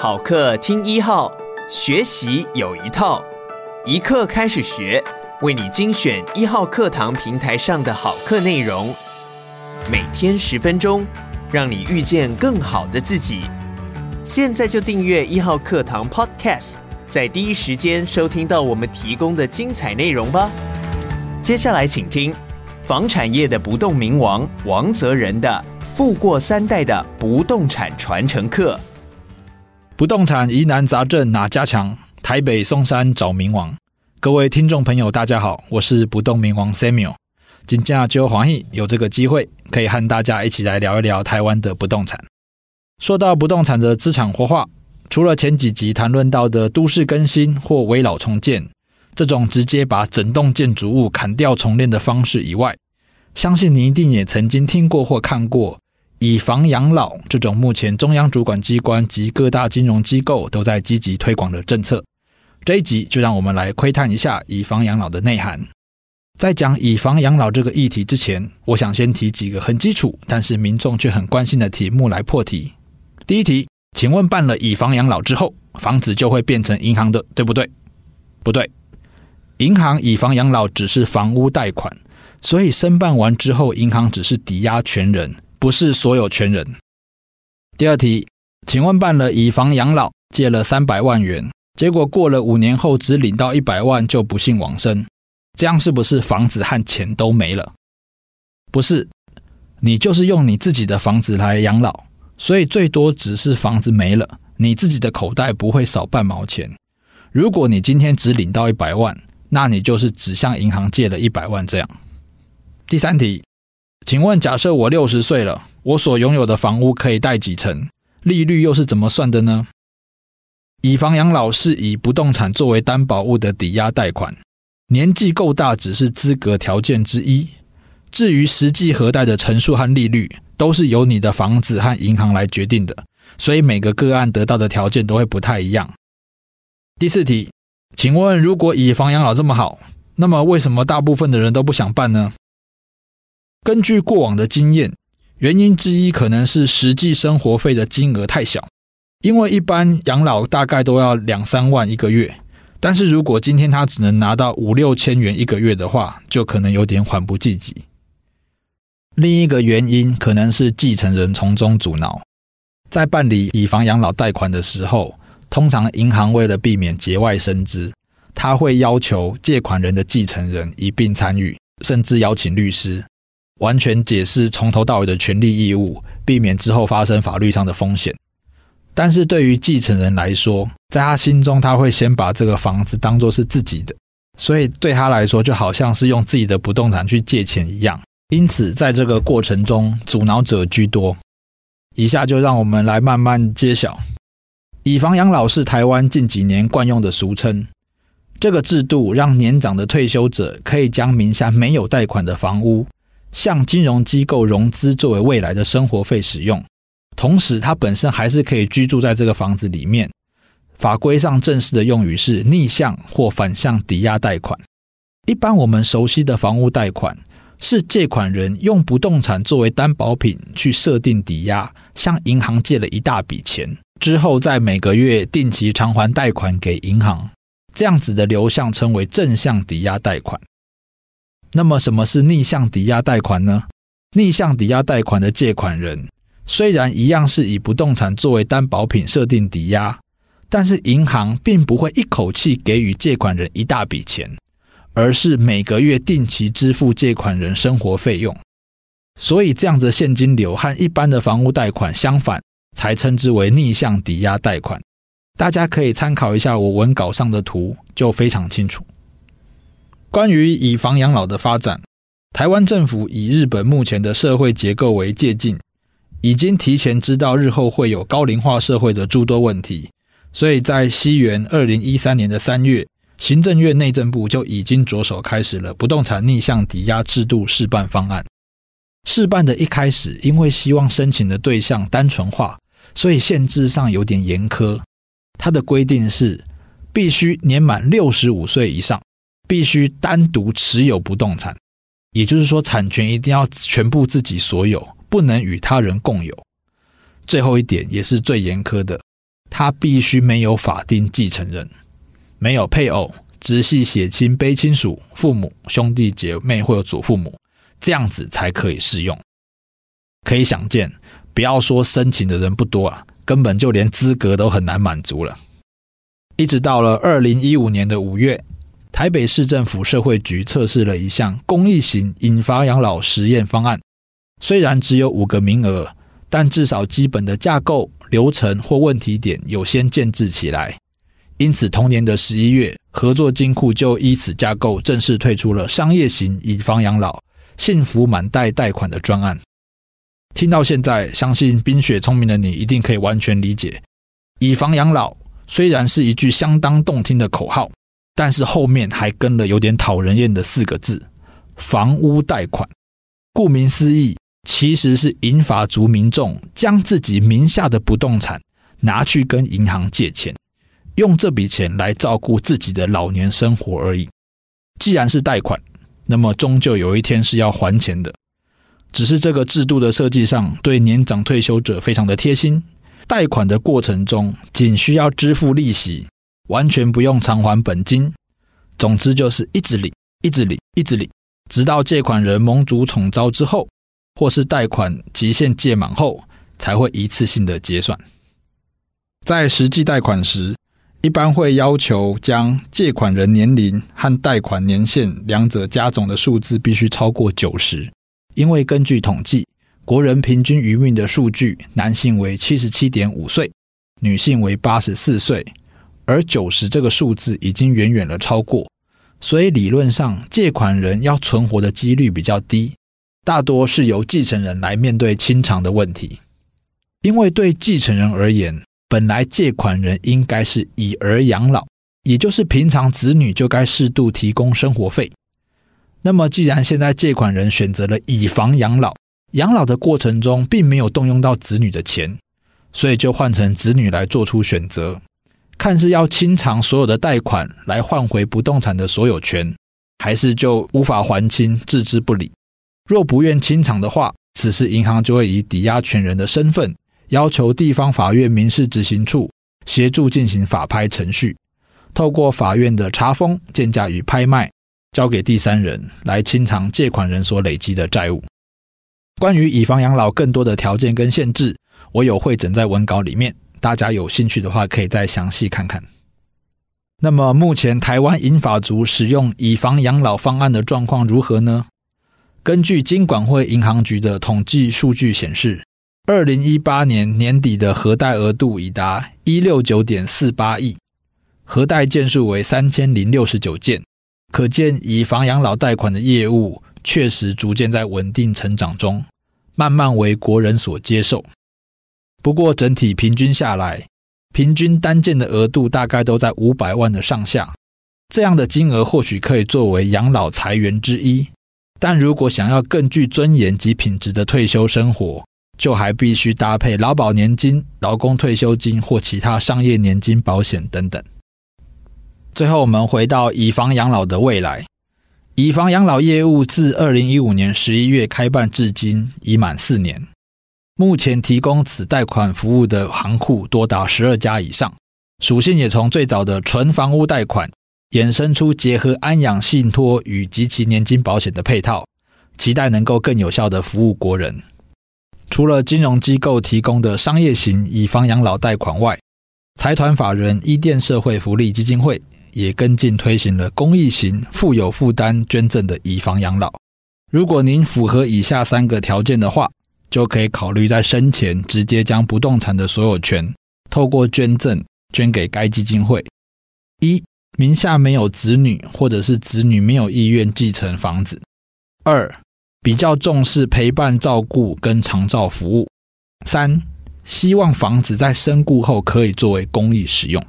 好课听一号，学习有一套，一课开始学，为你精选一号课堂平台上的好课内容，每天十分钟，让你遇见更好的自己。现在就订阅一号课堂 Podcast，在第一时间收听到我们提供的精彩内容吧。接下来请听房产业的不动明王王泽仁的。富过三代的不动产传承课，不动产疑难杂症哪家强？台北松山找明王。各位听众朋友，大家好，我是不动明王 Samuel。今天就欢喜有这个机会，可以和大家一起来聊一聊台湾的不动产。说到不动产的资产活化，除了前几集谈论到的都市更新或危老重建这种直接把整栋建筑物砍掉重练的方式以外，相信你一定也曾经听过或看过。以房养老这种目前中央主管机关及各大金融机构都在积极推广的政策，这一集就让我们来窥探一下以房养老的内涵。在讲以房养老这个议题之前，我想先提几个很基础，但是民众却很关心的题目来破题。第一题，请问办了以房养老之后，房子就会变成银行的，对不对？不对，银行以房养老只是房屋贷款，所以申办完之后，银行只是抵押权人。不是所有权人。第二题，请问办了以房养老，借了三百万元，结果过了五年后只领到一百万就不幸往生，这样是不是房子和钱都没了？不是，你就是用你自己的房子来养老，所以最多只是房子没了，你自己的口袋不会少半毛钱。如果你今天只领到一百万，那你就是只向银行借了一百万这样。第三题。请问，假设我六十岁了，我所拥有的房屋可以贷几成？利率又是怎么算的呢？以房养老是以不动产作为担保物的抵押贷款，年纪够大只是资格条件之一。至于实际核贷的成数和利率，都是由你的房子和银行来决定的，所以每个个案得到的条件都会不太一样。第四题，请问，如果以房养老这么好，那么为什么大部分的人都不想办呢？根据过往的经验，原因之一可能是实际生活费的金额太小，因为一般养老大概都要两三万一个月，但是如果今天他只能拿到五六千元一个月的话，就可能有点缓不济急。另一个原因可能是继承人从中阻挠，在办理以房养老贷款的时候，通常银行为了避免节外生枝，他会要求借款人的继承人一并参与，甚至邀请律师。完全解释从头到尾的权利义务，避免之后发生法律上的风险。但是对于继承人来说，在他心中，他会先把这个房子当作是自己的，所以对他来说，就好像是用自己的不动产去借钱一样。因此，在这个过程中，阻挠者居多。以下就让我们来慢慢揭晓。以房养老是台湾近几年惯用的俗称。这个制度让年长的退休者可以将名下没有贷款的房屋，向金融机构融资作为未来的生活费使用，同时他本身还是可以居住在这个房子里面。法规上正式的用语是逆向或反向抵押贷款。一般我们熟悉的房屋贷款是借款人用不动产作为担保品去设定抵押，向银行借了一大笔钱，之后再每个月定期偿还贷款给银行，这样子的流向称为正向抵押贷款。那么，什么是逆向抵押贷款呢？逆向抵押贷款的借款人虽然一样是以不动产作为担保品设定抵押，但是银行并不会一口气给予借款人一大笔钱，而是每个月定期支付借款人生活费用。所以，这样子现金流和一般的房屋贷款相反，才称之为逆向抵押贷款。大家可以参考一下我文稿上的图，就非常清楚。关于以房养老的发展，台湾政府以日本目前的社会结构为借镜，已经提前知道日后会有高龄化社会的诸多问题，所以在西元二零一三年的三月，行政院内政部就已经着手开始了不动产逆向抵押制度试办方案。试办的一开始，因为希望申请的对象单纯化，所以限制上有点严苛。它的规定是必须年满六十五岁以上。必须单独持有不动产，也就是说，产权一定要全部自己所有，不能与他人共有。最后一点也是最严苛的，他必须没有法定继承人，没有配偶、直系血亲、卑亲属、父母、兄弟姐妹或者祖父母，这样子才可以适用。可以想见，不要说申请的人不多啊，根本就连资格都很难满足了。一直到了二零一五年的五月，台北市政府社会局测试了一项公益型以房养老实验方案，虽然只有五个名额，但至少基本的架构、流程或问题点有先建置起来。因此，同年的十一月，合作金库就依此架构正式推出了商业型以房养老幸福满贷贷款的专案。听到现在，相信冰雪聪明的你一定可以完全理解，以房养老虽然是一句相当动听的口号。但是后面还跟了有点讨人厌的四个字：房屋贷款。顾名思义，其实是银发族民众将自己名下的不动产拿去跟银行借钱，用这笔钱来照顾自己的老年生活而已。既然是贷款，那么终究有一天是要还钱的。只是这个制度的设计上，对年长退休者非常的贴心。贷款的过程中，仅需要支付利息。完全不用偿还本金，总之就是一直领，一直领，一直领，直到借款人蒙主宠招之后，或是贷款期限届满后，才会一次性的结算。在实际贷款时，一般会要求将借款人年龄和贷款年限两者加总的数字必须超过九十，因为根据统计，国人平均余命的数据，男性为七十七点五岁，女性为八十四岁。而九十这个数字已经远远的超过，所以理论上借款人要存活的几率比较低，大多是由继承人来面对清偿的问题。因为对继承人而言，本来借款人应该是以儿养老，也就是平常子女就该适度提供生活费。那么既然现在借款人选择了以房养老，养老的过程中并没有动用到子女的钱，所以就换成子女来做出选择。看是要清偿所有的贷款来换回不动产的所有权，还是就无法还清，置之不理。若不愿清偿的话，此时银行就会以抵押权人的身份，要求地方法院民事执行处协助进行法拍程序，透过法院的查封、建价与拍卖，交给第三人来清偿借款人所累积的债务。关于以房养老更多的条件跟限制，我有汇整在文稿里面。大家有兴趣的话，可以再详细看看。那么，目前台湾银发族使用以房养老方案的状况如何呢？根据金管会银行局的统计数据显示，二零一八年年底的核贷额度已达一六九点四八亿，核贷件数为三千零六十九件，可见以房养老贷款的业务确实逐渐在稳定成长中，慢慢为国人所接受。不过，整体平均下来，平均单件的额度大概都在五百万的上下。这样的金额或许可以作为养老财源之一，但如果想要更具尊严及品质的退休生活，就还必须搭配劳保年金、劳工退休金或其他商业年金保险等等。最后，我们回到以房养老的未来。以房养老业务自二零一五年十一月开办至今，已满四年。目前提供此贷款服务的行库多达十二家以上，属性也从最早的纯房屋贷款衍生出结合安养信托与及其年金保险的配套，期待能够更有效地服务国人。除了金融机构提供的商业型以房养老贷款外，财团法人伊甸社会福利基金会也跟进推行了公益型富有负担捐赠的以房养老。如果您符合以下三个条件的话，就可以考虑在生前直接将不动产的所有权透过捐赠捐给该基金会。一、名下没有子女，或者是子女没有意愿继承房子。二、比较重视陪伴照顾跟长照服务。三、希望房子在身故后可以作为公益使用。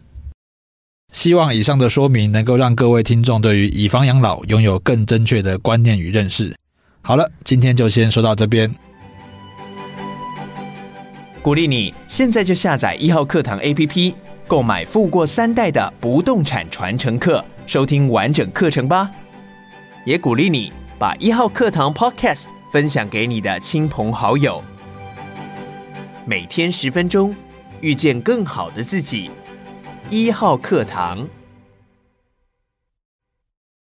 希望以上的说明能够让各位听众对于以房养老拥有更正确的观念与认识。好了，今天就先说到这边。鼓励你现在就下载一号课堂 APP，购买富过三代的不动产传承课，收听完整课程吧。也鼓励你把一号课堂 Podcast 分享给你的亲朋好友，每天十分钟，遇见更好的自己。一号课堂。